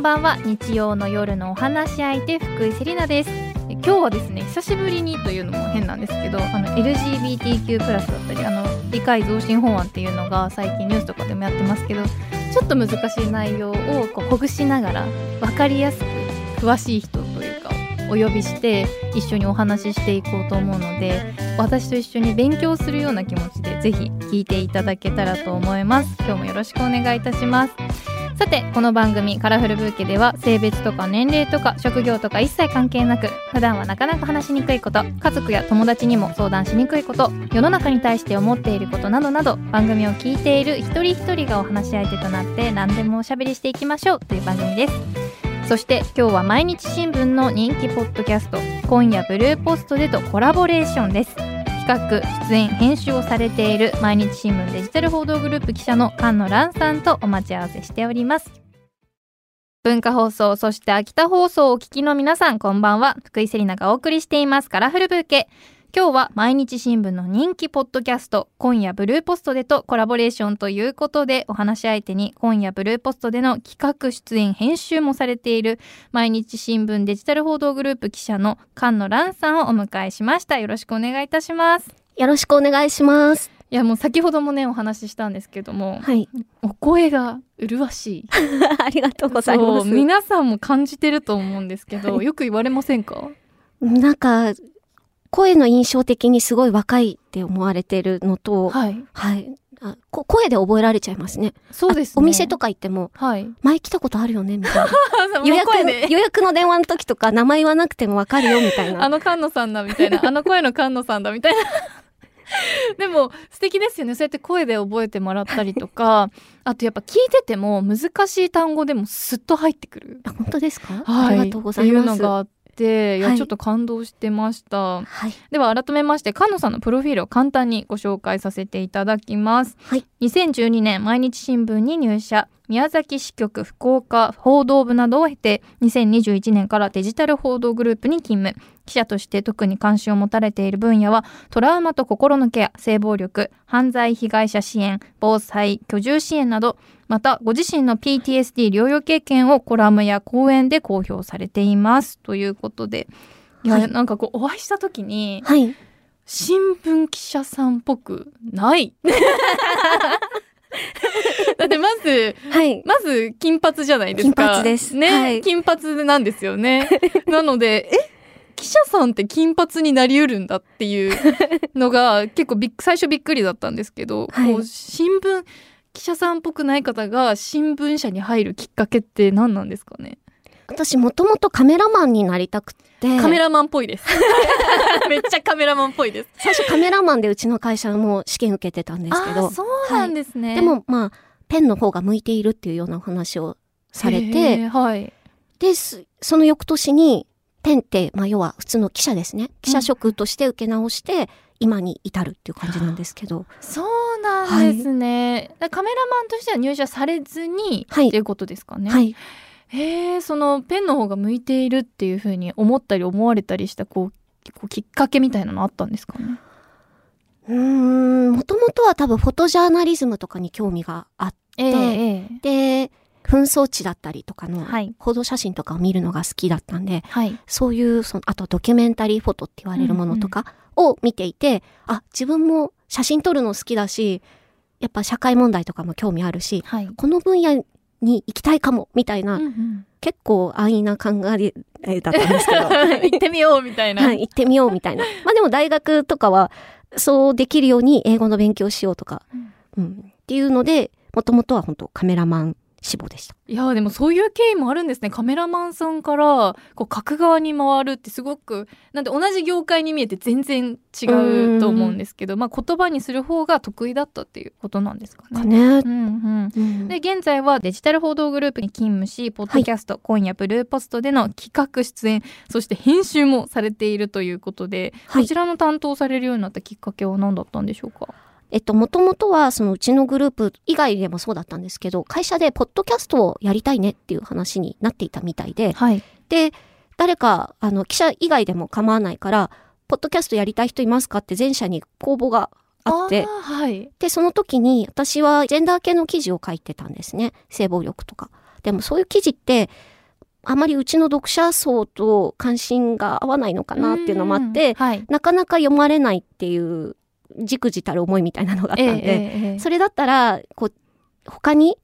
んばんは。日曜の夜のお話し相手福井セリナです。今日はですね久しぶりにというのも変なんですけどあの LGBTQ+ だったりあの理解増進法案っていうのが最近ニュースとかでもやってますけどちょっと難しい内容をこうほぐしながら分かりやすく詳しい人というかお呼びして一緒にお話ししていこうと思うので私と一緒に勉強するような気持ちでぜひ聞いていただけたらと思います。今日もよろしくお願いいたします。さてこの番組「カラフルブーケ」では性別とか年齢とか職業とか一切関係なく普段はなかなか話しにくいこと家族や友達にも相談しにくいこと世の中に対して思っていることなどなど番組を聞いている一人一人がお話し相手となって何でもおしゃべりしていきましょうという番組です。そして今日は毎日新聞の人気ポッドキャスト「今夜ブルーポストで」とコラボレーションです。企画出演編集をされている毎日新聞デジタル報道グループ記者の菅野蘭さんとお待ち合わせしております。文化放送そして秋田放送をお聞きの皆さんこんばんは。福井セリナがお送りしています。カラフルブーケ。今日は毎日新聞の人気ポッドキャスト今夜ブルーポストでとコラボレーションということでお話し相手に今夜ブルーポストでの企画出演編集もされている毎日新聞デジタル報道グループ記者の菅野蘭さんをお迎えしましたよろしくお願いいたしますよろしくお願いします。いやもう先ほどもねお話ししたんですけども、はい。お声が麗しい ありがとうございます。そう皆さんも感じてると思うんですけどよく言われませんか？なんか、声の印象的にすごい若いって思われてるのと、はい。はい。あこ声で覚えられちゃいますね。そうですね。あお店とか行っても、はい前来たことあるよねみたいな。予予約予約の電話の時とか名前言わなくてもわかるよみたいあな。の菅野さんだみたいな。あの声の菅野さんだみたいな。でも素敵ですよね。そうやって声で覚えてもらったりとか。あとやっぱ聞いてても難しい単語でもスッと入ってくる、あ本当ですか、はい、ありがとうございます。いうのがあっていや、はい。ちょっと感動してました。はい。では改めまして菅野さんのプロフィールを簡単にご紹介させていただきます、はい。2012年毎日新聞に入社宮崎支局福岡報道部などを経て2021年からデジタル報道グループに勤務。記者として特に関心を持たれている分野はトラウマと心のケア性暴力犯罪被害者支援防災居住支援などまたご自身の PTSD 療養経験をコラムや講演で公表されています。ということで。いや、はい。なんかこうお会いした時にはい。新聞記者さんっぽくない だってまずはい。まず金髪じゃないですか。金髪です。ね、はい。金髪なんですよね。なのでえ記者さんって金髪になりうるんだっていうのが 結構びっ最初びっくりだったんですけど、はい。こう新聞記者さんっぽくない方が新聞社に入るきっかけって何なんですかね？私もともとカメラマンになりたくて。カメラマンっぽいです。めっちゃカメラマンっぽいです。最初カメラマンでうちの会社も試験受けてたんですけど。そうなんですね、でもまあペンの方が向いているっていうようなお話をされへてーはい。ですその翌年にペンって、まあ、要は普通の記者ですね。記者職として受け直して、今に至るっていう感じなんですけど。そうなんですね、だからカメラマンとしては入社されずに、はい。っていうことですかね、はいへえそのペンの方が向いているっていうふうに思ったり思われたりしたこうきっかけみたいなのあったんですかね？んもともとは多分フォトジャーナリズムとかに興味があっえええて紛争地だったりとかのはい。報道写真とかを見るのが好きだったんで、はい。そういうそのあとドキュメンタリーフォトって言われるものとかを見ていて、あ自分も写真撮るの好きだしやっぱ社会問題とかも興味あるしはい、この分野に行きたいかもみたいな、うんうん。結構安易な考えだったんですけど、行ってみようみたいな、はい、行ってみようみたいな。まあでも大学とかはそうできるように英語の勉強しようとか、うん、っていうのでもともとは本当カメラマン志望でした。いやーでもそういう経緯もあるんですね。カメラマンさんからこう書く側に回るってすごくなんで同じ業界に見えて全然違うと思うんですけどまあ言葉にする方が得意だったっていうことなんですかね。かね。うんうん。うん。で現在はデジタル報道グループに勤務しポッドキャスト、今夜ブルーポストでの企画出演そして編集もされているということで、はい。こちらの担当されるようになったきっかけは何だったんでしょうか？えっと、もともとは、そのうちのグループ以外でもそうだったんですけど、会社でポッドキャストをやりたいねっていう話になっていたみたいで、はいで、誰か、あの、記者以外でも構わないから、ポッドキャストやりたい人いますかって全社に公募があってー、はいで、その時に私はジェンダー系の記事を書いてたんですね。性暴力とか。でもそういう記事って、あまりうちの読者層と関心が合わないのかなっていうのもあって、うんはい。なかなか読まれないっていう、じくじたる思いみたいなのがあったんで、ええええそれだったら、こう、他に、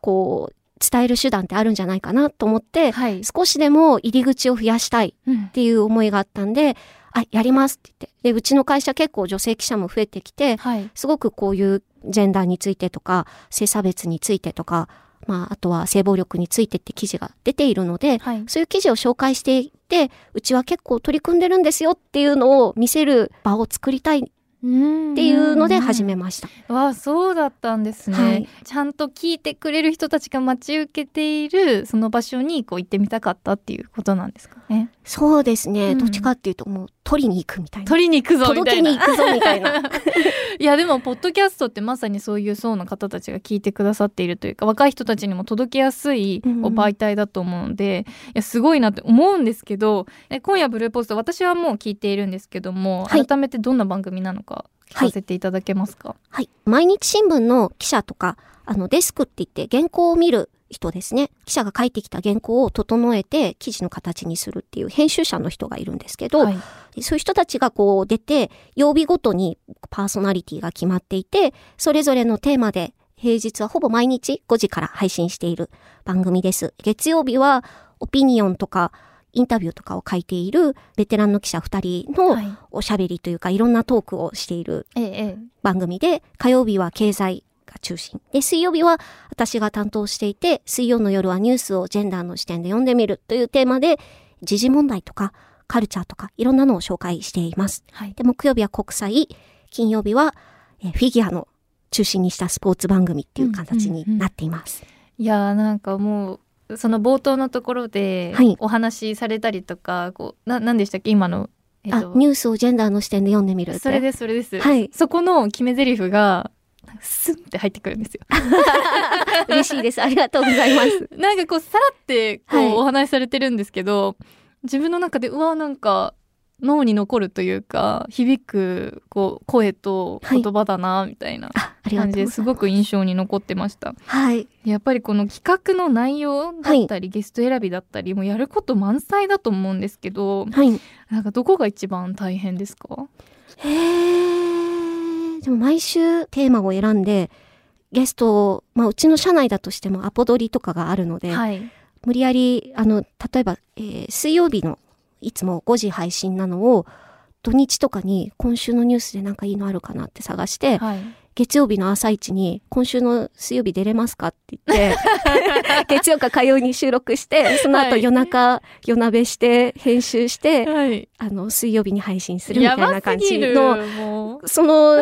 こう、伝える手段ってあるんじゃないかなと思って、はい。少しでも入り口を増やしたいうんっていう思いがあったんで、あ、やりますって言って。で、うちの会社結構女性記者も増えてきて、はい。すごくこういうジェンダーについてとか、性差別についてとか、まあ、あとは性暴力についてって記事が出ているので、はい。そういう記事を紹介していって、うちは結構取り組んでるんですよっていうのを見せる場を作りたいっっていうので始めました。わあそうだったんですね、はい。ちゃんと聞いてくれる人たちが待ち受けているその場所にこう行ってみたかったっていうことなんですかねそうですね。うんどっちかっていうともう取りに行くみたいな。取りに行くぞみた届けいなに行くぞみたいな。いやでもポッドキャストってまさにそういう層の方たちが聞いてくださっているというか若い人たちにも届けやすい媒体だと思うので、いやすごいなって思うんですけどえ今夜ブルーポスト私はもう聞いているんですけども、はい改めてどんな番組なのか聞かせていただけますか、はい。毎日新聞の記者とか、あの、デスクって言って原稿を見る人ですね。記者が書いてきた原稿を整えて記事の形にするっていう編集者の人がいるんですけど、はいそういう人たちがこう出て、曜日ごとにパーソナリティが決まっていて、それぞれのテーマで平日はほぼ毎日5時から配信している番組です。月曜日はオピニオンとかインタビューとかを書いているベテランの記者2人のはいおしゃべりというかいろんなトークをしている番組で、火曜日は経済が中心。で、水曜日は私が担当していて、水曜の夜はニュースをジェンダーの視点で読んでみるというテーマで、時事問題とかカルチャーとかいろんなのを紹介しています。はいで、木曜日は国際、金曜日は、えーフィギュアの中心にしたスポーツ番組っていう形になっています。いやーなんかもうその冒頭のところではいお話しされたりとか、こうな何でしたっけ？今の、えっあ、ニュースをジェンダーの視点で読んでみるって。それですそれです、はいそこの決め台詞がスンって入ってくるんですよ 嬉しいです。ありがとうございます。なんかこうさらってこう、はいお話しされてるんですけど自分の中でうわなんか脳に残るというか響くこう声と言葉だなみたいな。感じですごく印象に残ってましたはい。やっぱりこの企画の内容だったり、ゲスト選びだったりもうやること満載だと思うんですけどはい。なんかどこが一番大変ですか？へー。でも毎週テーマを選んで、ゲストを、まあうちの社内だとしてもアポ取りとかがあるので、はい。無理やり、あの、例えば、えー水曜日のいつも5時配信なのを、土日とかに今週のニュースでなんかいいのあるかなって探して、はい。月曜日の朝一に今週の水曜日出れますかって言って、月曜か火曜に収録して、その後はい。夜中、夜鍋して、編集して、はい。あの、水曜日に配信するみたいな感じの、その、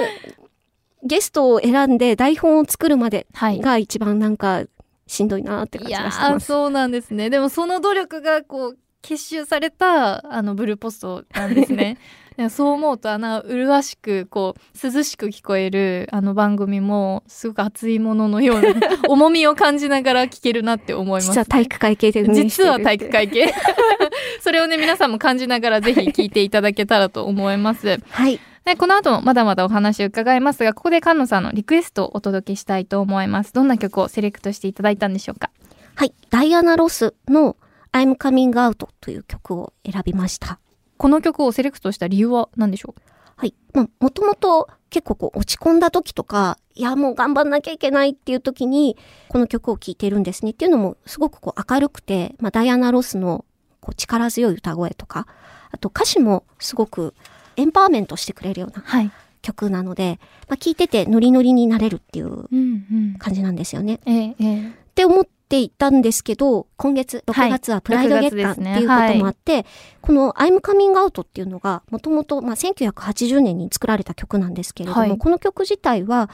ゲストを選んで台本を作るまではい。が一番なんかしんどいなって感じいやがしてます。ーそうなんですね。でもその努力がこう結集されたあのブルーポストなんですね。いやそう思うとあの麗しくこう涼しく聞こえるあの番組もすごく熱いもののような 重みを感じながら聞けるなって思います、実は体育会系で実は体育会系。それをね皆さんも感じながらぜひ聞いていただけたらと思います。はい。でこの後もまだまだお話を伺いますがここで菅野さんのリクエストをお届けしたいと思いますどんな曲をセレクトしていただいたんでしょうか？はい。ダイアナ・ロスの I'm Coming Out という曲を選びました。この曲をセレクトした理由は何でしょう？はい。まあ、もともと結構こう落ち込んだ時とか、いや、もう頑張んなきゃいけないっていう時に、この曲を聴いてるんですね。っていうのも、すごくこう明るくて、まあ、ダイアナ・ロスのこう力強い歌声とか、あと歌詞もすごくエンパワーメントしてくれるようなはい。曲なので、まあ、聴いててノリノリになれるっていううんうん。感じなんですよね。ええええって思っていたんですけど、今月、6月はプライド月間っていうこともあって、この I'm Coming Out っていうのが、もともと、まあ、1980年に作られた曲なんですけれども、はいこの曲自体は、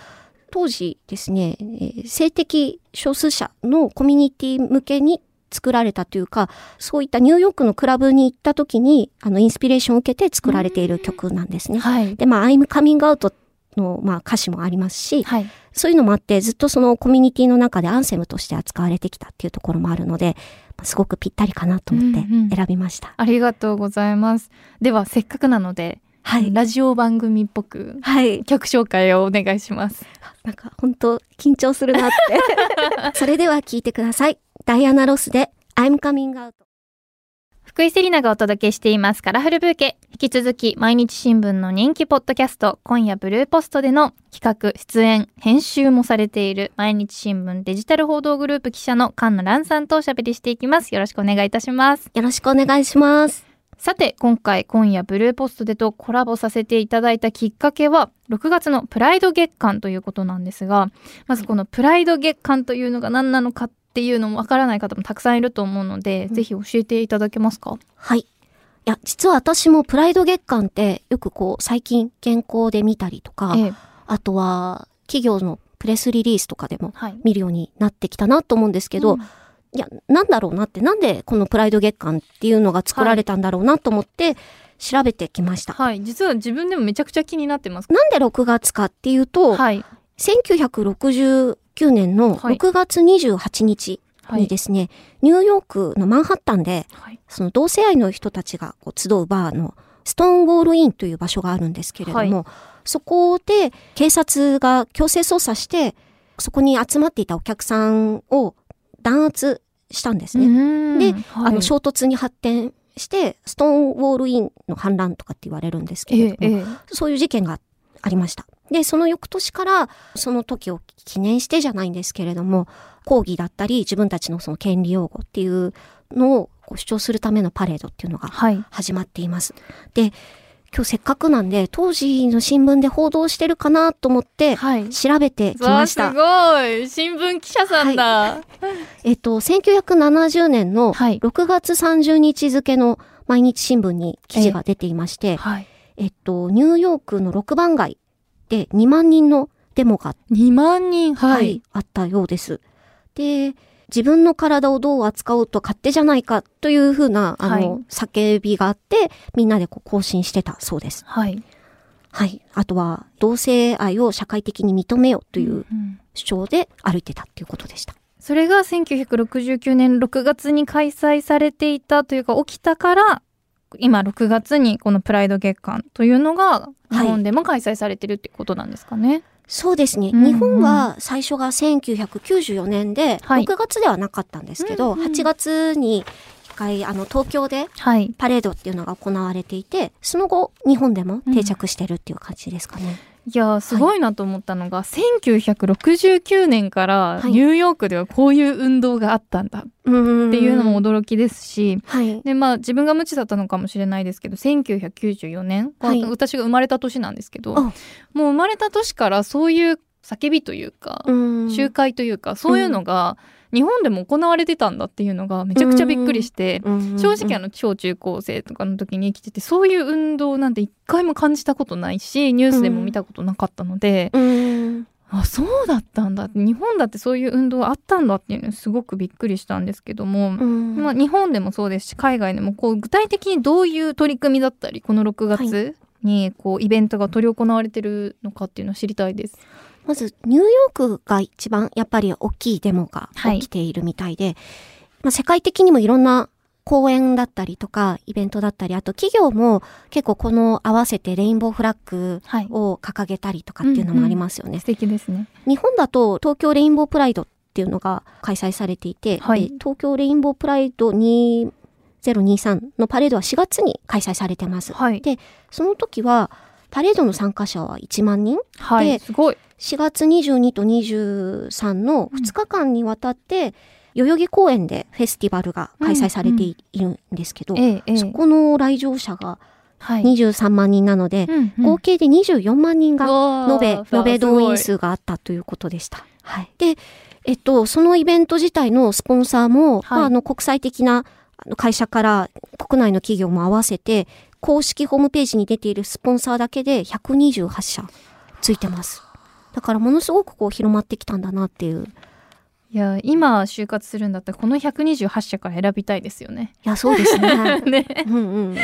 当時ですね、えー性的少数者のコミュニティ向けに作られたというか、そういったニューヨークのクラブに行った時に、あの、インスピレーションを受けて作られている曲なんですね。はい。で、まあ、I'm Coming Out の、まあ、歌詞もありますし、はい。そういうのもあって、ずっとそのコミュニティの中でアンセムとして扱われてきたっていうところもあるので、まあすごくぴったりかなと思ってうんうん選びました。ありがとうございます。では、せっかくなので、はい。ラジオ番組っぽく、はい。曲紹介をお願いします。なんか本当緊張するなって。それでは聞いてください。ダイアナ・ロスで I'm coming out. 福井セリナがお届けしていますカラフルブーケ。引き続き毎日新聞の人気ポッドキャスト今夜ブルーポストでの企画、出演、編集もされている毎日新聞デジタル報道グループ記者の菅野蘭さんとおしゃべりしていきます。よろしくお願いいたします。よろしくお願いします。さて、今回今夜ブルーポストでとコラボさせていただいたきっかけは、6月のプライド月間ということなんですが、まずこのプライド月間というのが何なのかっていうのもわからない方もたくさんいると思うので、うんぜひ教えていただけますか？はい。いや、実は私もプライド月間ってよくこう最近原稿で見たりとか、ええ。あとは企業のプレスリリースとかでもはい。見るようになってきたなと思うんですけど、うんいや、なんだろうなって、なんでこのプライド月間っていうのが作られたんだろうなと思って調べてきました。はい。実は自分でもめちゃくちゃ気になってます。なんで6月かっていうと、はい。1969年のはい6月28日はい。にですね、ニューヨークのマンハッタンで、はい。その同性愛の人たちがこう集うバーのストーンウォールインという場所があるんですけれども、そこで警察が強制捜査して、そこに集まっていたお客さんを弾圧したんですね。でで、あの衝突に発展して、ストーンウォールインの反乱とかって言われるんですけええ、れども、ええ。そういう事件がありました。で、その翌年から、その時を記念してじゃないんですけれども、抗議だったり、自分たちのその権利擁護っていうのをこう主張するためのパレードっていうのがはい。始まっています。で、今日せっかくなんで、当時の新聞で報道してるかなと思って、はい。調べてきました。ごい新聞記者さんだ。えっと、1970年のはい。6月30日付の毎日新聞に記事が出ていまして、はい。えっと、ニューヨークの6番街で2万人のデモが、2万人。ははいい、。あったようです。で、自分の体をどう扱おうと勝手じゃないかというふうな、あの、はい叫びがあって、みんなでこう更新してたそうです。はい。はい。あとは、同性愛を社会的に認めようといううん主張で歩いてたっていうことでした。それが1969年6月に開催されていたというか起きたから今6月にこのプライド月間というのが日本でも開催されてるってことなんですかね。そうですね。うんうん日本は最初が1994年で、はい6月ではなかったんですけど、うんうん8月に一回、あの、東京ではい。パレードっていうのが行われていて、その後、日本でも定着してるっていう感じですかね。いやーすごいなと思ったのが、1969年からはい。ニューヨークではこういう運動があったんだっうんていうのも驚きですし、はい。でまあ自分が無知だったのかもしれないですけど1994年、はい。私が生まれた年なんですけどあ。もう生まれた年からそういう叫びというか、うん。集会というかそういうのが日本でも行われてたんだっていうのがめちゃくちゃびっくりして、うん正直あの小中高生とかの時に生きててそういう運動なんて一回も感じたことないしニュースでも見たことなかったので、うん。あそうだったんだ日本だってそういう運動あったんだっていうのにすごくびっくりしたんですけども、うん。まあ、日本でもそうですし海外でもこう具体的にどういう取り組みだったりこの6月にこうイベントが執り行われてるのかっていうのを知りたいです。まず、ニューヨークが一番やっぱり大きいデモが起きているみたいで、まあ、世界的にもいろんな公演だったりとか、イベントだったり、あと企業も結構この合わせてレインボーフラッグはい、を掲げたりとかっていうのもありますよね。素敵ですね。日本だと東京レインボープライドっていうのが開催されていて、はいで東京レインボープライド2023のパレードは4月に開催されてます。はい、でその時はパレードの参加者は1万人はい、ですごい。4月22と23の2日間にわたって、代々木公園でフェスティバルが開催されているんですけど、ええええそこの来場者がはい。23万人なので、うんうん合計で24万人が延べ、わあ延べ動員す数があったということでした。はい。で、えっと、そのイベント自体のスポンサーも、はいまあ、あの、国際的な会社から国内の企業も合わせて、公式ホームページに出ているスポンサーだけで128社ついてます。だからものすごくこう広まってきたんだなっていう。ごいいや今就活するんだったらこの128社から選びたいですよね。いや、そうですね。ね。うんうんうん。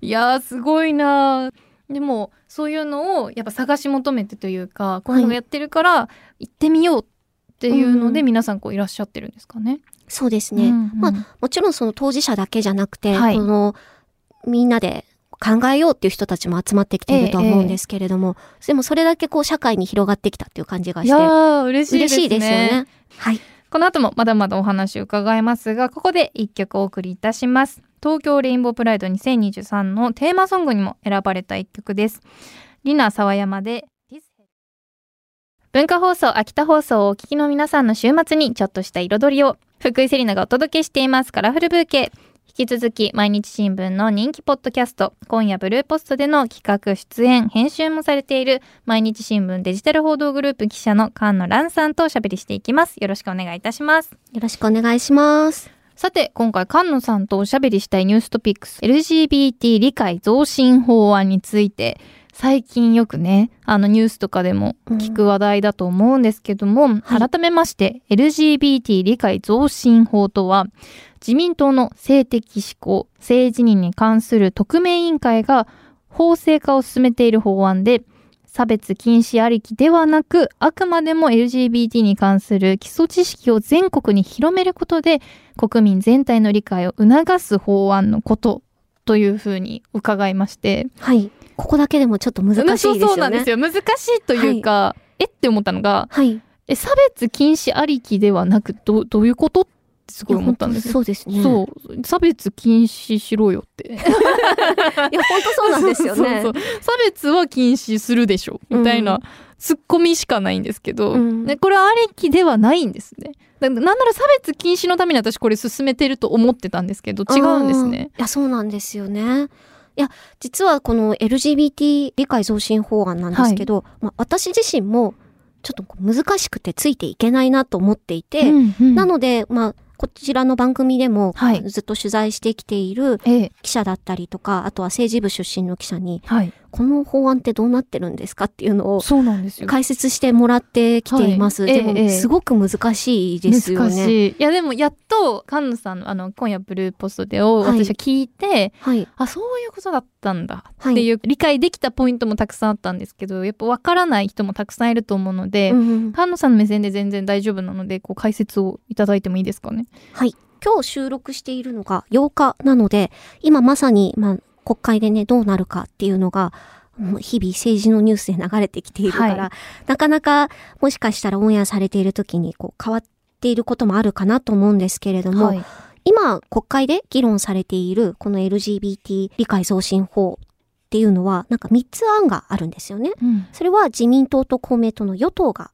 いやーすごいなーでもそういうのをやっぱ探し求めてというかこういうのがやってるから行ってみようっていうのでうん皆さんこういらっしゃってるんですかね。そうですね。うんうんまあ、もちろんその当事者だけじゃなくて、はいこのみんなで考えようっていう人たちも集まってきているとは思うんですけれども、でもそれだけこう社会に広がってきたっていう感じがして、嬉しいですね。嬉しいですよね。はい。この後もまだまだお話を伺いますが、ここで一曲お送りいたします。東京レインボープライド2023のテーマソングにも選ばれた一曲です。リナ沢山で文化放送、秋田放送をお聞きの皆さんの週末にちょっとした彩りを、福井セリナがお届けしていますカラフルブーケ。引き続き毎日新聞の人気ポッドキャスト今夜ブルーポストでの企画出演編集もされている毎日新聞デジタル報道グループ記者の菅野蘭さんとおしゃべりしていきます。よろしくお願いいたします。よろしくお願いします。さて今回菅野さんとおしゃべりしたいニューストピックス LGBT 理解増進法案について最近よくねあのニュースとかでも聞く話題だと思うんですけども、はい。改めまして LGBT 理解増進法とは自民党の性的指向性自認に関する特命委員会が法制化を進めている法案で差別禁止ありきではなくあくまでも LGBT に関する基礎知識を全国に広めることで国民全体の理解を促す法案のことというふうに伺いましてはい。ここだけでもちょっと難しいですよね。そうなんですよ難しいというか、えって思ったのがはい。え差別禁止ありきではなくどどういうことってすごい思ったんですよ。そうです。ね。そう。差別禁止しろよって。いや、本当そうなんですよね。差別は禁止するでしょみたいな、うん。ツッコミしかないんですけど、うん。ね、これはありきではないんですね。だなんなら差別禁止のために私これ進めてると思ってたんですけど違うんですね。いや、そうなんですよね。いや、実はこの LGBT 理解増進法案なんですけど、まあ、私自身もちょっと難しくてついていけないなと思っていて、うんうん。なので、まあ、こちらの番組でもはい。ずっと取材してきているええ。記者だったりとか、あとは政治部出身の記者に、はいこの法案ってどうなってるんですかっていうのをそうなんですよ解説してもらってきています。でも、はいええええすごく難しいですよ難ね。しいいやでもやっと菅野さんのあの今夜ブルーポストでをはい私は聞いて、はい。あそういうことだったんだはいっていう理解できたポイントもたくさんあったんですけどやっぱ分からない人もたくさんいると思うので、うん菅野さんの目線で全然大丈夫なのでこう解説をいただいてもいいですかね？はい。今日収録しているのが8日なので、今まさに、まあ、国会でね、どうなるかっていうのが、日々政治のニュースで流れてきているから、はい。なかなかもしかしたらオンエアされている時にこう変わっていることもあるかなと思うんですけれども、はい。今国会で議論されているこの LGBT 理解増進法っていうのはなんか3つ案があるんですよね。うん。それは自民党と公明党の与党が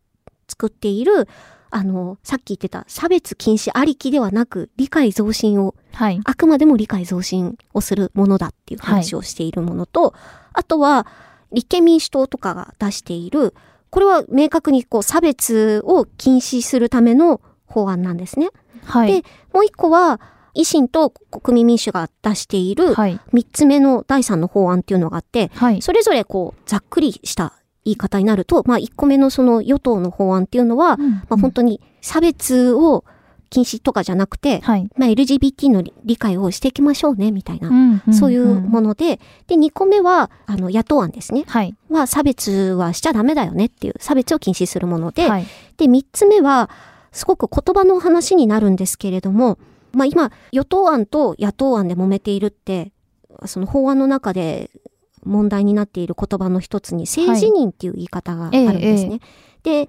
作っているあの、さっき言ってた差別禁止ありきではなく理解増進をはい。あくまでも理解増進をするものだっていう話をしているものと、あとは立憲民主党とかが出している、これは明確にこう差別を禁止するための法案なんですね。はい。でもう一個は維新と国民民主が出しているはい。三つ目の第三の法案っていうのがあって、はい。それぞれこうざっくりした言い方になると、まあ一個目のその与党の法案っていうのは、まあ本当に差別を禁止とかじゃなくて、はいまあ LGBT の理理解をしていきましょうね、みたいな。んそういうものので、で、2個目は、あの、野党案ですね。はいは、差別はしちゃダメだよねっていう、差別を禁止するもので、はいで、3つ目は、すごく言葉の話になるんですけれども、まあ今、与党案と野党案で揉めているって、その法案の中で問題になっている言葉の一つに、性自認っていう言い方があるんですね。で、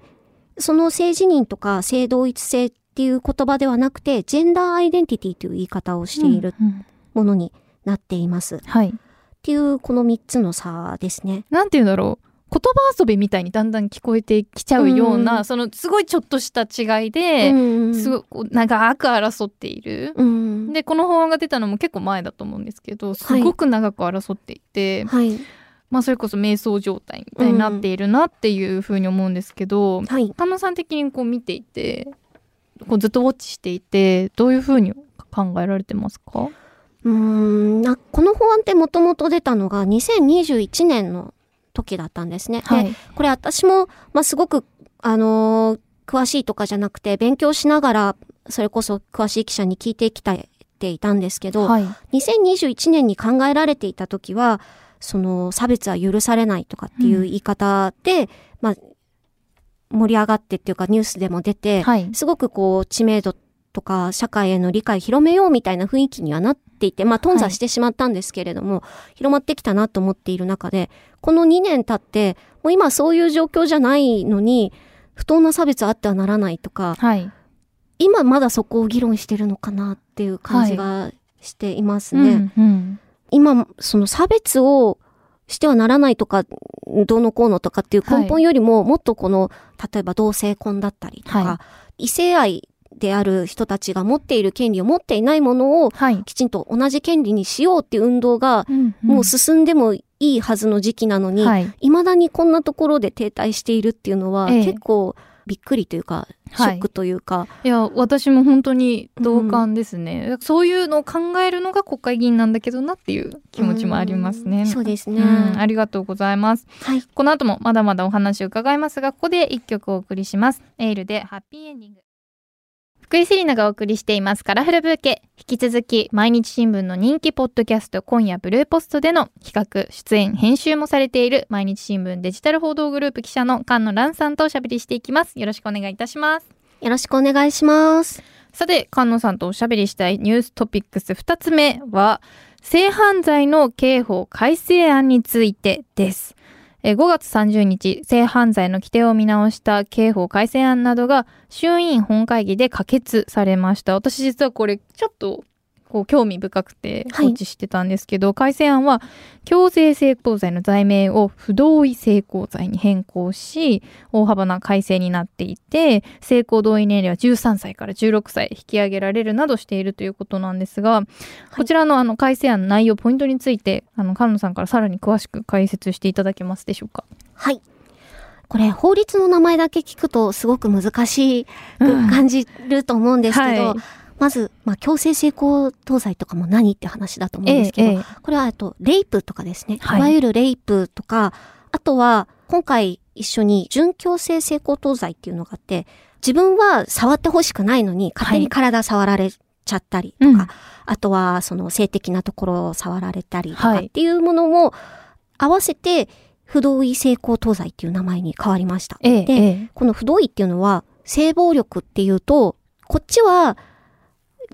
その性自認とか性同一性っていう言葉ではなくて、ジェンダーアイデンティティという言い方をしているうんうんものになっています。っはいていう、この3つの差ですね。なんて言うんだろう言葉遊びみたいにだんだん聞こえてきちゃうような、うんそのすごいちょっとした違いで、うんすごいこう長く争っている。うん。でこの法案が出たのも結構前だと思うんですけどすごく長く争っていて、はい。まあそれこそ瞑想状態みたいになっているなっていうふうに思うんですけど、はい。菅野さん的にこう見ていてこうずっとウォッチしていてどういうふうに考えられてますか？うーんなこの法案ってもともと出たのが2021年の時だったんですね。で、これ私も、まあ、すごく、あのー詳しいとかじゃなくて、勉強しながら、それこそ詳しい記者に聞いてきたていたんですけど、はい。2021年に考えられていた時は、その差別は許されないとかっていう言い方で、まあ、盛り上がってっていうかニュースでも出て、はい。すごくこう知名度とか社会への理解広めようみたいな雰囲気にはなっていて、まあ頓挫してしまったんですけれども、広まってきたなと思っている中で、この2年経って、もう今そういう状況じゃないのに、不当な差別あってはならないとか、はい。今まだそこを議論してるのかなっていう感じがしていますね。うんうん。今、その差別をしてはならないとか、どうのこうのとかっていう根本よりも、もっとこの、例えば同性婚だったりとか、は異性愛である人たちが持っている権利を持っていないものを、はい。きちんと同じ権利にしようっていう運動が、うんうんもう進んでもいいはずの時期なのに、はい。未だにこんなところで停滞しているっていうのは、ええ結構びっくりというか、シはいョックというか、いや、私も本当に同感ですね。そういうのを考えるのが国会議員なんだけどなっていう気持ちもありますね。うんそうですね。うんありがとうございます。はい。この後もまだまだお話を伺いますが、ここで一曲お送りします。エールでハッピーエンディング。福井セリナがお送りしていますカラフルブーケ。引き続き毎日新聞の人気ポッドキャスト今夜ブルーポストでの企画、出演、編集もされている毎日新聞デジタル報道グループ記者の菅野蘭さんとおしゃべりしていきます。よろしくお願いいたします。よろしくお願いします。さて、菅野さんとおしゃべりしたいニューストピックス2つ目は、性犯罪の刑法改正案についてです。え5月30日、性犯罪の規定を見直した刑法改正案などが衆院本会議で可決されました。私実はこれちょっとこう興味深くてはい放置してたんですけど、改正案は強制性交罪の罪名を不同意性交罪に変更し、大幅な改正になっていて、性交同意年齢は13歳から16歳引き上げられるなどしているということなんですが、こちらのあの改正案の内容、ポイントについて、あの、菅野さんからさらに詳しく解説していただけますでしょうか？はい。これ、法律の名前だけ聞くとすごく難しくうん感じると思うんですけど、はいまず、まあ、強制性交等罪とかも何って話だと思うんですけど、ええええ。これは、あと、レイプとかですね。はい。いわゆるレイプとか、あとは、今回一緒に準強制性交等罪っていうのがあって、自分は触ってほしくないのに、勝手に体触られちゃったりとか、うん。あとは、その性的なところを触られたりとかはい。っていうものも合わせて、不同意性交等罪っていう名前に変わりました。ええで、ええ。この不同意っていうのは、性暴力っていうと、こっちは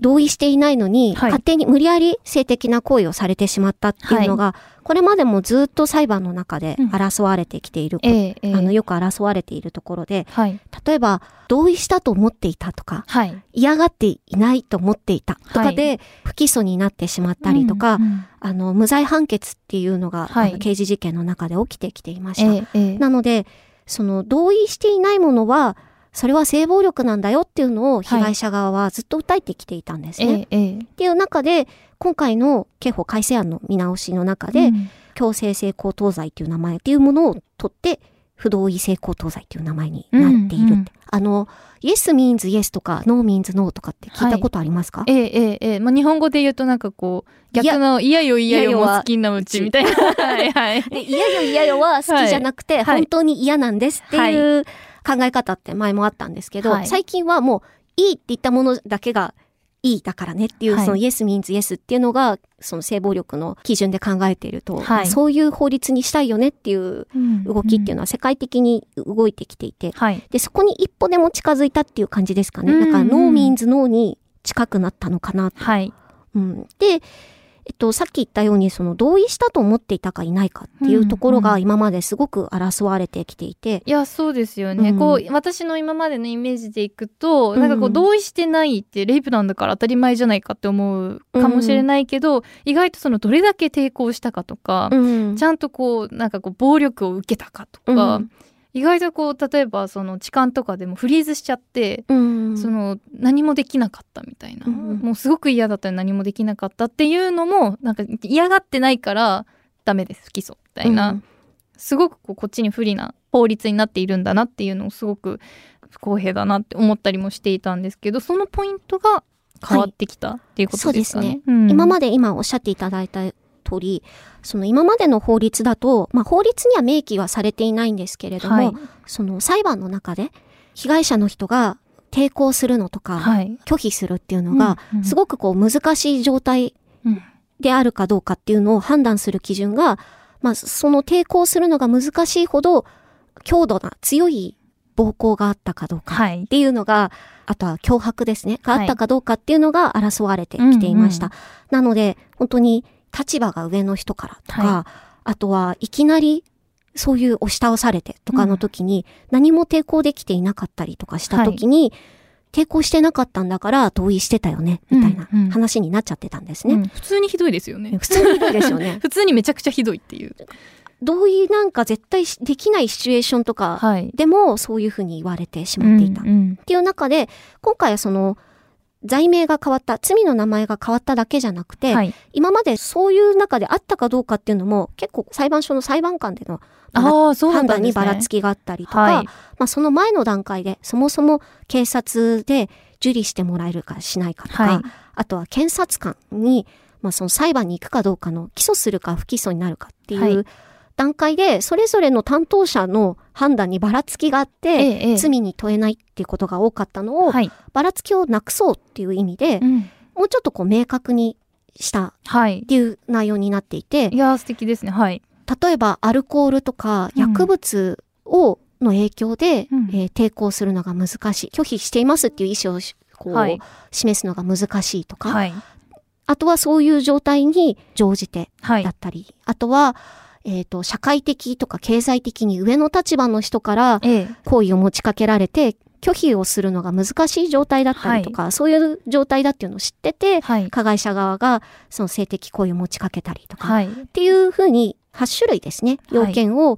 同意していないのに、はい。勝手に無理やり性的な行為をされてしまったっていうのが、これまでもずっと裁判の中でうん。争われてきている、ええええ。あの、よく争われているところで、はい。例えば、同意したと思っていたとか、はい。嫌がっていないと思っていたとかで、不起訴になってしまったりとか、うんうんあの、無罪判決っていうのが、の刑事事件の中で起きてきていましえた。えええ。なので、その同意していないものは、それは性暴力なんだよっていうのを被害者側はずっと訴えてきていたんですね。ええええ。っていう中で、今回の刑法改正案の見直しの中で、うん。強制性交等罪っていう名前っていうものを取って、不同意性交等罪っていう名前になっているって。うんうん。あの、yes means yes とか no means no とかって聞いたことありますか、ええええええ。まあ、日本語で言うとなんかこう、逆の嫌よ嫌よも好きなうちみたいな。はい はい。で嫌よ嫌よは好きじゃなくて、はい。本当に嫌なんですっていう考え方って前もあったんですけど、はい。最近はもういいって言ったものだけがいいだからねっていう、はい。その yes means yes っていうのが、その性暴力の基準で考えていると、はい。そういう法律にしたいよねっていう動きっていうののは世界的に動いてきていて、はい。で、そこに一歩でも近づいたっていう感じですかね。だから、ノーミンズノーに近くなったのかなとはい。うん、で、えっと、さっき言ったように、その同意したと思っていたかいないかっていうところうんうんが今まですごく争われてきていて、いや、そうですよね。うん。こう、私の今までのイメージでいくと、うん。なんかこう、同意してないって、レイプなんだから当たり前じゃないかって思うかもしれないけど、意外とその、どれだけ抵抗したかとか、うんちゃんとこう、なんかこう、暴力を受けたかとか、うん意外とこう、例えばその、痴漢とかでもフリーズしちゃって、うんその、何もできなかったみたいな。うんもうすごく嫌だったのに何もできなかったっていうのも、なんか嫌がってないから、ダメです、不起訴みたいな。うんすごくこうこっちに不利な法律になっているんだなっていうのをすごく不公平だなって思ったりもしていたんですけどそのポイントが変わってきたっていうことですかね。うん今まで今おっしゃっていただいた通り、その今までの法律だと、まあ法律には明記はされていないんですけれども、はい。その裁判の中で被害者の人が抵抗するのとか、はい。拒否するっていうのが、うんすごくこう難しい状態うん。であるかどうかっていうのを判断する基準が、まあ、その抵抗するのが難しいほど強度な強い暴行があったかどうかはい。っていうのが、あとは脅迫ですね、がはいあったかどうかっていうのが争われてきていました。うん。なので、本当に立場が上の人からとか、はあとはいきなりそういう押し倒されてとかの時に、何も抵抗できていなかったりとかした時に、抵抗してなかったんだから同意してたよね、みたいなうんうん話になっちゃってたんですね。うん普通にひどいですよね。普通にひどいですよね。普通にめちゃくちゃひどいっていう。同意なんか絶対しできないシチュエーションとかはい。でもそういうふうに言われてしまっていた。っうんうんていう中で、今回はその、罪名が変わった、罪の名前が変わっただけじゃなくて、はい。今までそういう中であったかどうかっていうのも結構裁判所の裁判官でのああ、そうだ判断に。ばらつきがあったりとか、はい。まあその前の段階でそもそも警察で受理してもらえるかしないかとか、はい。あとは検察官に、まあその裁判に行くかどうかの起訴するか不起訴になるかってはいいう段階で、それぞれの担当者の判断にばらつきがあって、罪に問えないっていうことが多かったのを、はい。ばらつきをなくそうっていう意味で、うんもうちょっとこう明確にしたはいっ。ていう内容になっていてい、やー素敵ですね。はい。例えばアルコールとかうん薬物を、の影響で、うんえー抵抗するのが難しい拒否していますっていう意思をしこう、はい示すのが難しいとか、はい。あとはそういう状態に乗じてはいだ。ったり、あとは、えっ、と、社会的とか経済的に上の立場の人からええ。行為を持ちかけられて、拒否をするのが難しい状態だったりとか、そういう状態だっていうのを知ってて、はい。加害者側がその性的行為を持ちかけたりとか、はい。っていうふうに8種類ですね、はい要件を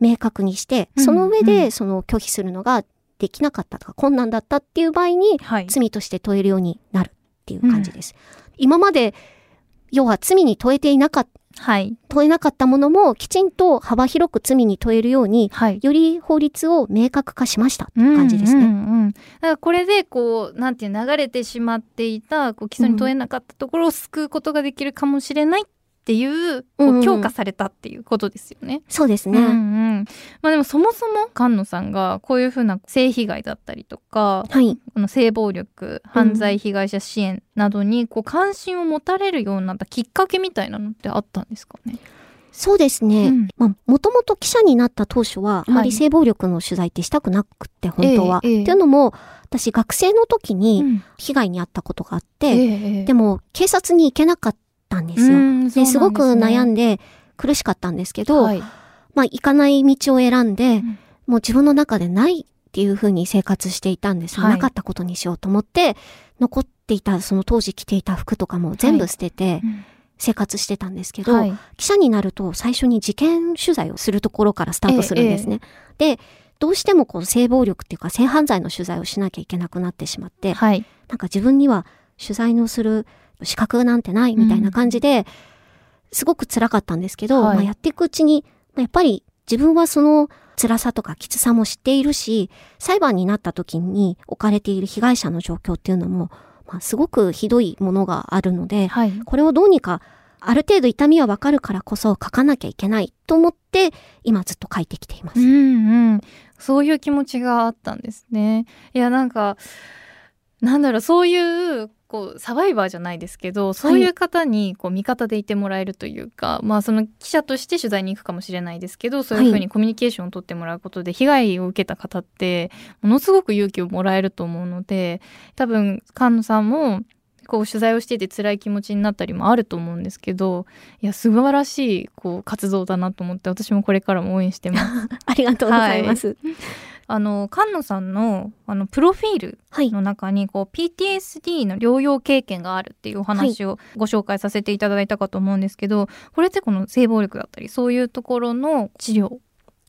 明確にして、うんその上うでんその拒否するのができなかったとか困難だったっていう場合にはい。罪として問えるようになるっていう感じです。今まで要は罪に問えていなかったはい。問えなかったものもきちんと幅広く罪に問えるようにはい。より法律を明確化しましたって感じですね。うんうんうんだからこれでこうなんていう流れてしまっていたこう基礎に問えなかったところを救うことができるかもしれないっていうこうんううん強化されたっていうことですよね。そうですね。うんうんまあでもそもそも菅野さんがこういうふうな性被害だったりとかはい。この性暴力犯罪被害者支援などにこう関心を持たれるようになったきっかけみたいなのってあったんですかね？そうですね。うんまあ、もともと記者になった当初は、あまはいり性暴力の取材ってしたくなくって、本当は。ええええっていうのも、私学生の時にうん被害に遭ったことがあって、ええでも警察に行けなかったんですよ。うんそうなんですごく悩んでで苦しかったんですけど、はい。まあ行かない道を選んで、うん。もう自分の中でないっていう風に生活していたんですよ。はい。なかったことにしようと思って、残っていた、その当時着ていた服とかも全部捨ててうん。生活してたんですけど、はい。記者になると最初に事件取材をするところからスタートするんですね。で、どうしてもこう性暴力っていうか性犯罪の取材をしなきゃいけなくなってしまって、はい。なんか自分には取材のする資格なんてないみたいな感じで、すごく辛かったんですけど、はいまあ、やっていくうちに、まあやっぱり自分はその辛さとかきつさも知っているし、裁判になった時に置かれている被害者の状況っていうのも、まあ、すごくひどいものがあるので、はいこれをどうにか、ある程度痛みはわかるからこそ書かなきゃいけないと思って、今ずっと書いてきています。うんうん。そういう気持ちがあったんですね。いや、なんか、なんだろう、そういう、こう、サバイバーじゃないですけど、そういう方に、こう、味方でいてもらえるというか、まあ、その記者として取材に行くかもしれないですけど、そういうふうにコミュニケーションを取ってもらうことで、被害を受けた方って、ものすごく勇気をもらえると思うので、多分、菅野さんも、こう取材をしていて辛い気持ちになったりもあると思うんですけどいや素晴らしいこう活動だなと思って私もこれからも応援してます。ありがとうございます。あの菅野さんのあのプロフィールはい。の中にこう PTSD の療養経験があるっていうお話をご紹介させていただいたかと思うんですけど、これってこの性暴力だったりそういうところの治療っ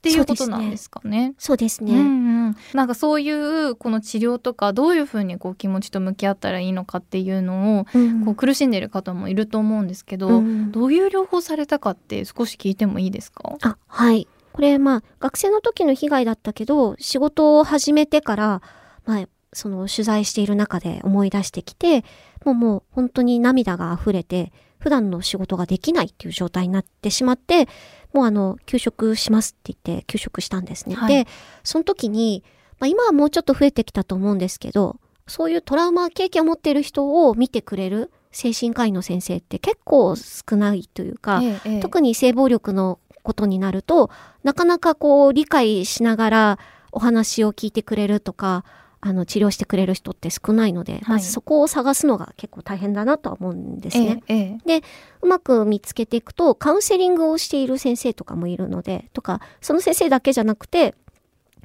ていうことなんですかね？そうですね。うんうん、なんかそういうこの治療とかどういうふうにこう気持ちと向き合ったらいいのかっていうのをうんこう苦しんでる方もいると思うんですけど、うんどういう療法されたかって少し聞いてもいいですか？あ、はい。これ、まあ、学生の時の被害だったけど、仕事を始めてから、まあ、その取材している中で思い出してきて、もうもう本当に涙が溢れて、普段の仕事ができないっていう状態になってしまって、もうあの、休職しますって言って休職したんですね。はいで、その時に、まあ今はもうちょっと増えてきたと思うんですけど、そういうトラウマ経験を持っている人を見てくれる精神科医の先生って結構少ないというか、ええええ特に性暴力のことになると、なかなかこう理解しながらお話を聞いてくれるとか、あの治療してくれる人って少ないので、まあそこを探すのが結構大変だなとは思うんですね。ええええうまく見つけていくと、カウンセリングをしている先生とかもいるので、とか、その先生だけじゃなくて、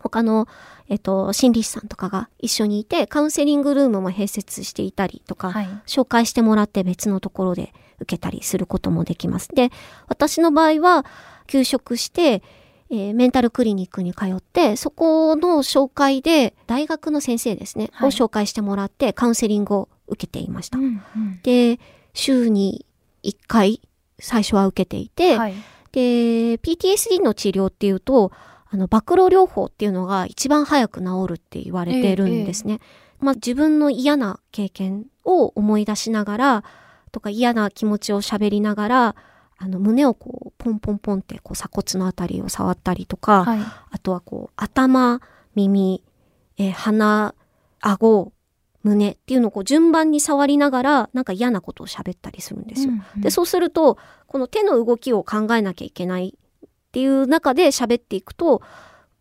他の、えっと、心理師さんとかが一緒にいて、カウンセリングルームも併設していたりとか、はい紹介してもらって別のところで受けたりすることもできます。で、私の場合は、休職して、えーメンタルクリニックに通って、そこの紹介で、大学の先生ですね、はいを紹介してもらって、カウンセリングを受けていました。うんうんで、週に1回、最初は受けていて、はいで、PTSD の治療っていうと、あの、暴露療法っていうのが一番早く治るって言われてるんですね。まあ、自分の嫌な経験を思い出しながら、とか嫌な気持ちを喋りながら、あの、胸をこう、ポンポンポンって、こう、鎖骨のあたりを触ったりとか、はいあとはこう、頭、耳、えー鼻、顎、胸っていうのをこう順番に触りながら、なんか嫌なことを喋ったりするんですよ。うんうんで、そうすると、この手の動きを考えなきゃいけないっていう中で喋っていくと、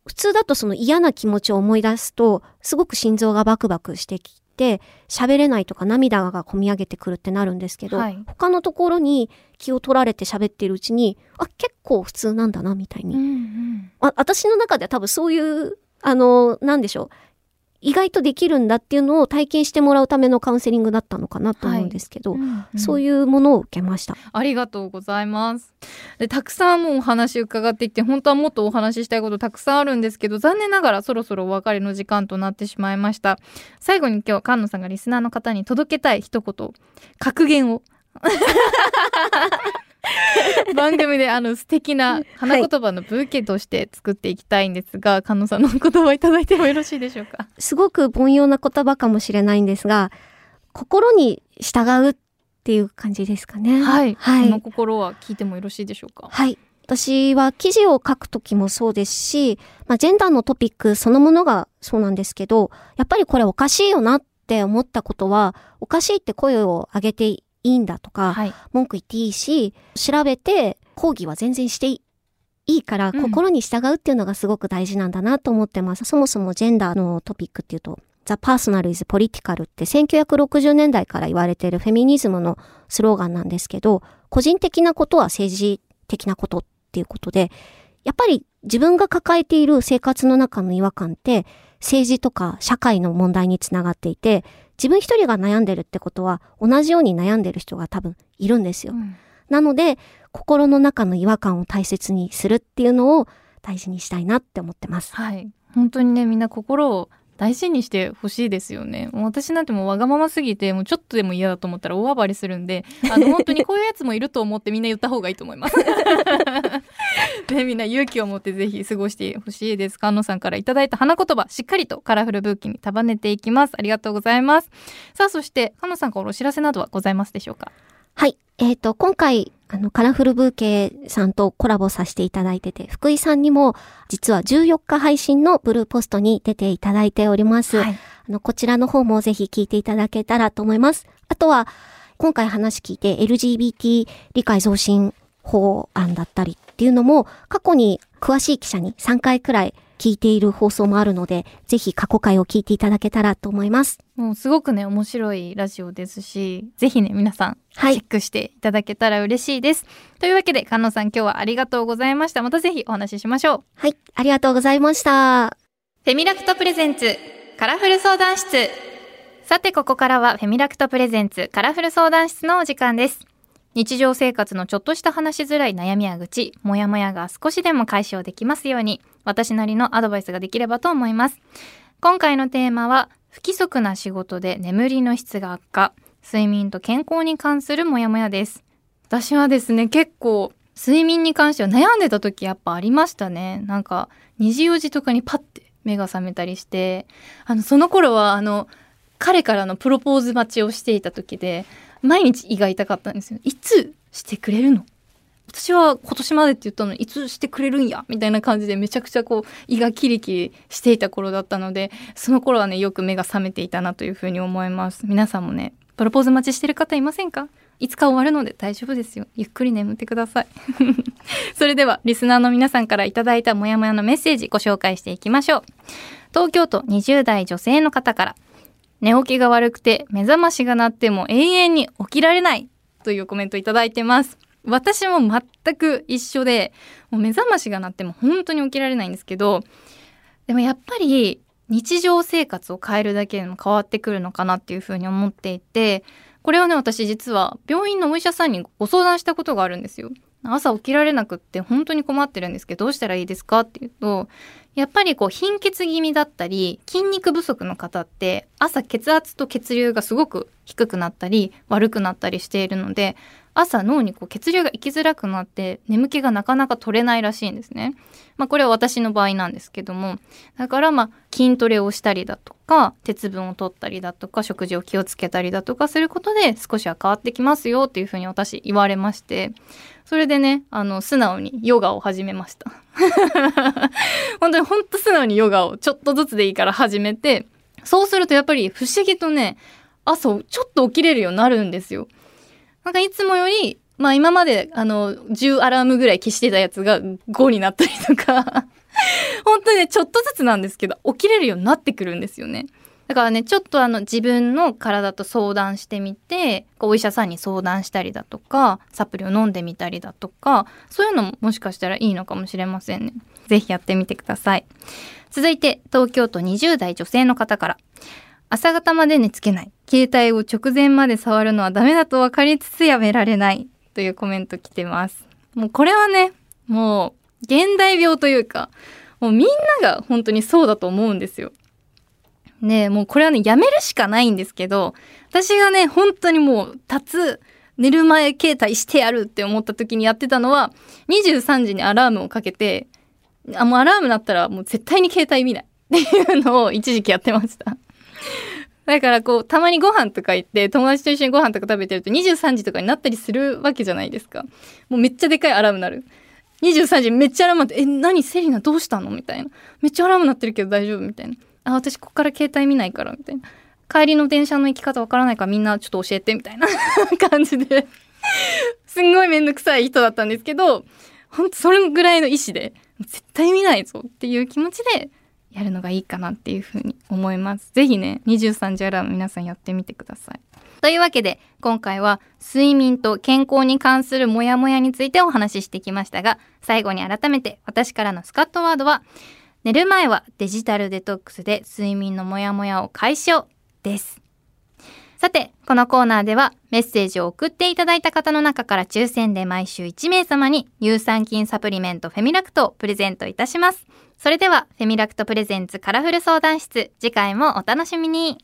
普通だとその嫌な気持ちを思い出すと、すごく心臓がバクバクしてきて、喋れないとか涙がこみ上げてくるってなるんですけど、はい。他のところに気を取られて喋っているうちに、あ、結構普通なんだな、みたいに。うんうん。あ私の中では多分そういう、あの、なんでしょう。意外とできるんだっていうのを体験してもらうためのカウンセリングだったのかなと思うんですけど、そういいうものを受けました。ありがとうございます。でたくさんもうお話伺っていって本当はもっとお話ししたいことたくさんあるんですけど残念ながらそろそろお別れの時間となってしまいました。最後に今日菅野さんがリスナーの方に届けたい一言。格言を 番組であの素敵な花言葉のブーケとして作っていきたいんですが、菅野さんのお言葉いただいてもよろしいでしょうか？すごく凡庸な言葉かもしれないんですが、心に従うっていう感じですかね。はい、はいその。心は聞いてもよろしいでしょうか？はい。私は記事を書くときもそうですし、まあ、ジェンダーのトピックそのものがそうなんですけど、やっぱりこれおかしいよなって思ったことは、おかしいって声を上げていいんだとか、はい文句言っていいし、調べて講義は全然していいから、うん心に従うっていうのがすごく大事なんだなと思ってます。そもそもジェンダーのトピックっていうと、The Personal is Political って1960年代から言われているフェミニズムのスローガンなんですけど、個人的なことは政治的なことっていうことで、やっぱり自分が抱えている生活の中の違和感って政治とか社会の問題につながっていて、自分一人が悩んでるってことは同じように悩んでる人が多分いるんですよ。うんなので、心の中の違和感を大切にするっていうのを大事にしたいなって思ってます。はい本当にねみんな心を大事にしてほしいですよね私なんてもうわがまますぎてもうちょっとでも嫌だと思ったら大暴れするんであの本当にこういうやつもいると思ってみんな言った方がいいと思います ねみんな勇気を持ってぜひ過ごしてほしいです菅野さんからいただいた花言葉しっかりとカラフルブーケに束ねていきますありがとうございますさあそして菅野さんからお知らせなどはございますでしょうか？はい。えっ、と、今回、あの、カラフルブーケさんとコラボさせていただいてて、福井さんにも、実は14日配信のブルーポストに出ていただいております。はいあの、こちらの方もぜひ聞いていただけたらと思います。あとは、今回話聞いて LGBT 理解増進法案だったりっていうのも、過去に詳しい記者に3回くらい聞いている放送もあるので、ぜひ過去回を聞いていただけたらと思います。もうすごくね面白いラジオですしぜひね皆さんはいチェッ。クしていただけたら嬉しいです。というわけで菅野さん今日はありがとうございましたまたぜひお話ししましょうはい。ありがとうございました。フェミラクト presents カラフル相談室さてここからはフェミラクト presents カラフル相談室のお時間です日常生活のちょっとした話しづらい悩みや愚痴もやもやが少しでも解消できますように私なりのアドバイスができればと思います。今回のテーマは不規則な仕事で眠りの質が悪化睡眠と健康に関するモヤモヤです。私はですね結構睡眠に関しては悩んでた時やっぱありましたね。なんか2時4時とかにパッて目が覚めたりしてあのその頃はあの彼からのプロポーズ待ちをしていた時で毎日胃が痛かったんですよ。いつしてくれるの？私は今年までって言ったのにいつしてくれるんやみたいな感じでめちゃくちゃこう胃がキリキリしていた頃だったのでその頃はねよく目が覚めていたなというふうに思います。皆さんもねプロポーズ待ちしてる方いませんか？いつか終わるので大丈夫ですよ。ゆっくり眠ってください。それではリスナーの皆さんからいただいたモヤモヤのメッセージご紹介していきましょう。東京都20代女性の方から。寝起きが悪くて目覚ましが鳴っても永遠に起きられないというコメントいただいてます私も全く一緒でもう目覚ましが鳴っても本当に起きられないんですけどでもやっぱり日常生活を変えるだけでも変わってくるのかなっていうふうに思っていてこれはね私実は病院のお医者さんにご相談したことがあるんですよ。朝起きられなくって本当に困ってるんですけどどうしたらいいですかっていうとやっぱりこう貧血気味だったり筋肉不足の方って朝血圧と血流がすごく低くなったり悪くなったりしているので朝脳にこう血流が行きづらくなって眠気がなかなか取れないらしいんですね。まあこれは私の場合なんですけどもだからま筋トレをしたりだとか鉄分を取ったりだとか食事を気をつけたりだとかすることで少しは変わってきますよっていうふうに私言われましてそれでねあの素直にヨガを始めました。本当に本当素直にヨガをちょっとずつでいいから始めてそうするとやっぱり不思議とね朝ちょっと起きれるようになるんですよ。なんかいつもよりまあ今まであの10アラームぐらい消してたやつが5になったりとか。本当にねちょっとずつなんですけど起きれるようになってくるんですよね。だからねちょっとあの自分の体と相談してみてお医者さんに相談したりだとかサプリを飲んでみたりだとかそういうのももしかしたらいいのかもしれませんね。是非やってみてください。続いて東京都20代女性の方から。朝方まで寝つけない。携帯を直前まで触るのはダメだと分かりつつやめられない。というコメント来てます。もうこれはねもう現代病というかもうみんなが本当にそうだと思うんですよ。ねもうこれはねやめるしかないんですけど私がね本当にもう立つ寝る前携帯してやるって思った時にやってたのは23時にアラームをかけてあもうアラーム鳴ったらもう絶対に携帯見ない。っていうのを一時期やってました。だからこうたまにご飯とか行って友達と一緒にご飯とか食べてると23時とかになったりするわけじゃないですか。もうめっちゃでかいアラーム鳴る。23時めっちゃアラーム鳴って「え何？セリナどうしたの?」みたいな「めっちゃアラーム鳴ってるけど大丈夫?」みたいな「あ私ここから携帯見ないから」みたいな帰りの電車の行き方わからないからみんなちょっと教えてみたいな 感じですんごいめんどくさい人だったんですけどほんとそれぐらいの意志で絶対見ないぞっていう気持ちでやるのがいいかなっていうふうに思います。ぜひね、23時アラーム皆さんやってみてください。というわけで、今回は睡眠と健康に関するモヤモヤについてお話ししてきましたが、最後に改めて私からのスカットワードは、寝る前はデジタルデトックスで睡眠のモヤモヤを解消です。さて、このコーナーではメッセージを送っていただいた方の中から抽選で毎週1名様に乳酸菌サプリメントフェミラクトをプレゼントいたします。それでは、フェミラクト presents カラフル相談室、次回もお楽しみに。